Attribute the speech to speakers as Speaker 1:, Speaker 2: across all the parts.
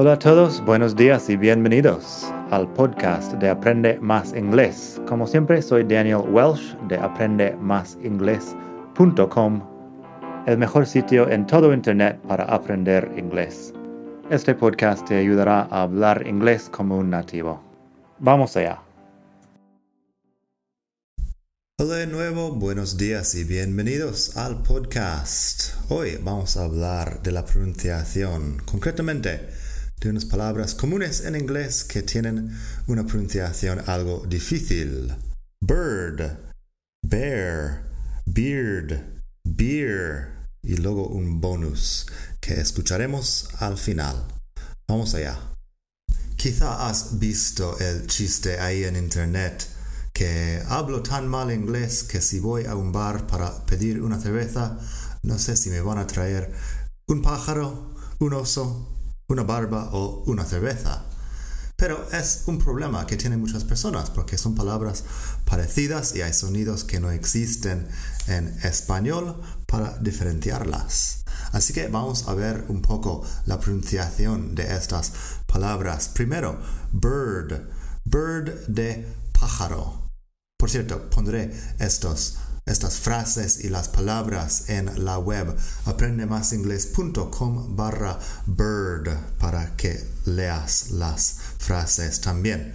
Speaker 1: Hola a todos, buenos días y bienvenidos al podcast de Aprende Más Inglés. Como siempre, soy Daniel Welsh de aprendemásinglés.com, el mejor sitio en todo Internet para aprender inglés. Este podcast te ayudará a hablar inglés como un nativo. Vamos allá.
Speaker 2: Hola de nuevo, buenos días y bienvenidos al podcast. Hoy vamos a hablar de la pronunciación, concretamente de unas palabras comunes en inglés que tienen una pronunciación algo difícil. Bird, bear, beard, beer y luego un bonus que escucharemos al final. Vamos allá. Quizá has visto el chiste ahí en internet que hablo tan mal inglés que si voy a un bar para pedir una cerveza, no sé si me van a traer un pájaro, un oso una barba o una cerveza. Pero es un problema que tienen muchas personas porque son palabras parecidas y hay sonidos que no existen en español para diferenciarlas. Así que vamos a ver un poco la pronunciación de estas palabras. Primero, bird, bird de pájaro. Por cierto, pondré estos estas frases y las palabras en la web aprendemasingles.com barra bird para que leas las frases también.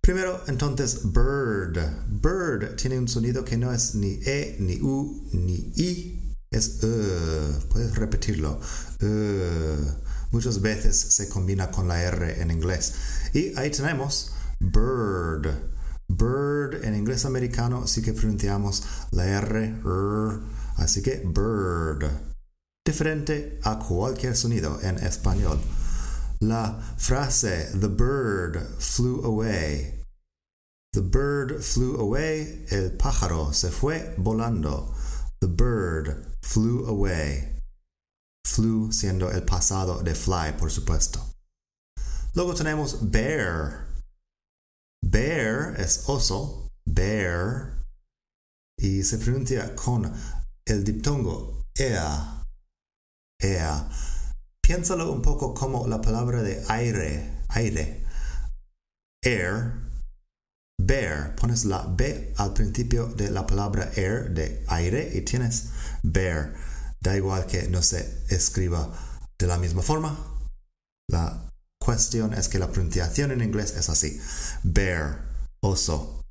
Speaker 2: Primero, entonces, bird. Bird tiene un sonido que no es ni E, ni U, ni I. Es E. Puedes repetirlo. E. Muchas veces se combina con la R en inglés. Y ahí tenemos bird. Bird en inglés americano sí que pronunciamos la R, así que bird. Diferente a cualquier sonido en español. La frase The bird flew away. The bird flew away. El pájaro se fue volando. The bird flew away. Flew siendo el pasado de fly, por supuesto. Luego tenemos bear. Bear es oso, bear, y se pronuncia con el diptongo ea, ea. Piénsalo un poco como la palabra de aire, aire. Air, bear. Pones la B al principio de la palabra air, de aire, y tienes bear. Da igual que no se escriba de la misma forma. La cuestión es que la pronunciación en inglés es así. Bear, oso.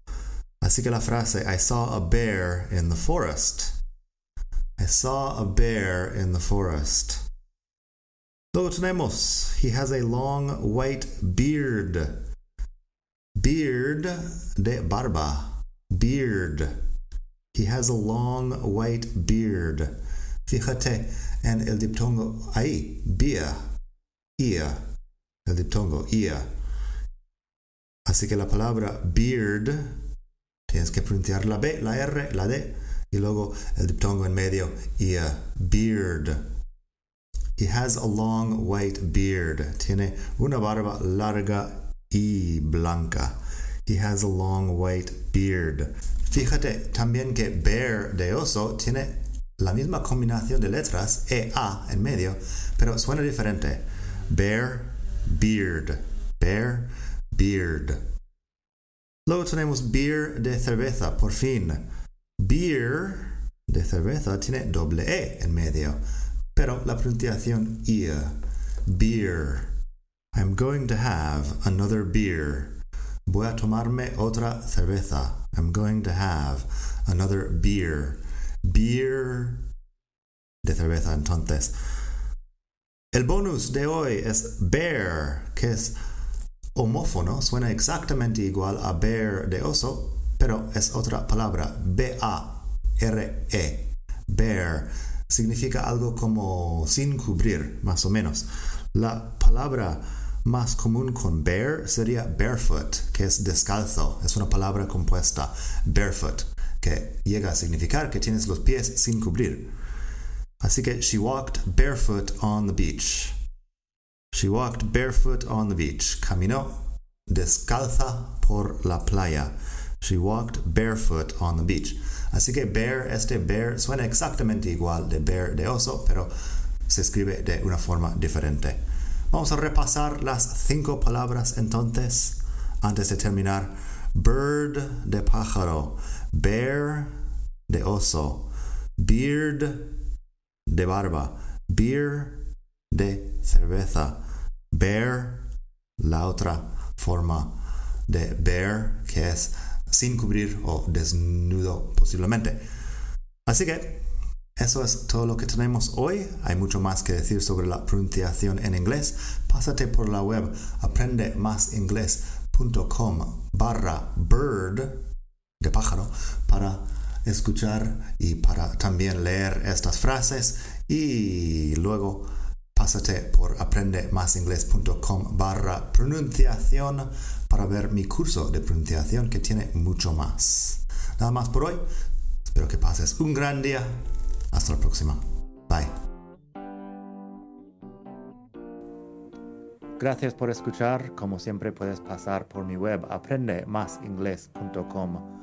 Speaker 2: Así que la frase I saw a bear in the forest. I saw a bear in the forest. Luego tenemos He has a long white beard. Beard de barba. Beard. He has a long white beard. Fíjate en el diptongo ahí. Beer. Ear el diptongo ear. Así que la palabra beard tienes que pronunciar la B, la R, la D y luego el diptongo en medio ear, beard. He has a long white beard. Tiene una barba larga y blanca. He has a long white beard. Fíjate también que bear de oso tiene la misma combinación de letras, E, A en medio, pero suena diferente. Bear beard. Bear, beard. Luego tenemos beer de cerveza, por fin. Beer de cerveza tiene doble E en medio, pero la pronunciación ear. Beer. I'm going to have another beer. Voy a tomarme otra cerveza. I'm going to have another beer. Beer de cerveza, entonces. El bonus de hoy es bear, que es homófono, suena exactamente igual a bear de oso, pero es otra palabra, B-A-R-E. Bear significa algo como sin cubrir, más o menos. La palabra más común con bear sería barefoot, que es descalzo, es una palabra compuesta, barefoot, que llega a significar que tienes los pies sin cubrir. Así que she walked barefoot on the beach. She walked barefoot on the beach. Caminó descalza por la playa. She walked barefoot on the beach. Así que bear, este bear suena exactamente igual de bear de oso, pero se escribe de una forma diferente. Vamos a repasar las cinco palabras entonces antes de terminar. Bird de pájaro, bear de oso, beard de barba, beer de cerveza, bear la otra forma de bear que es sin cubrir o desnudo posiblemente. Así que eso es todo lo que tenemos hoy. Hay mucho más que decir sobre la pronunciación en inglés. Pásate por la web aprendemasingles.com barra bird de pájaro para escuchar y para también leer estas frases y luego pásate por aprendemasingles.com barra pronunciación para ver mi curso de pronunciación que tiene mucho más. Nada más por hoy. Espero que pases un gran día. Hasta la próxima. Bye.
Speaker 1: Gracias por escuchar. Como siempre puedes pasar por mi web aprendemasingles.com.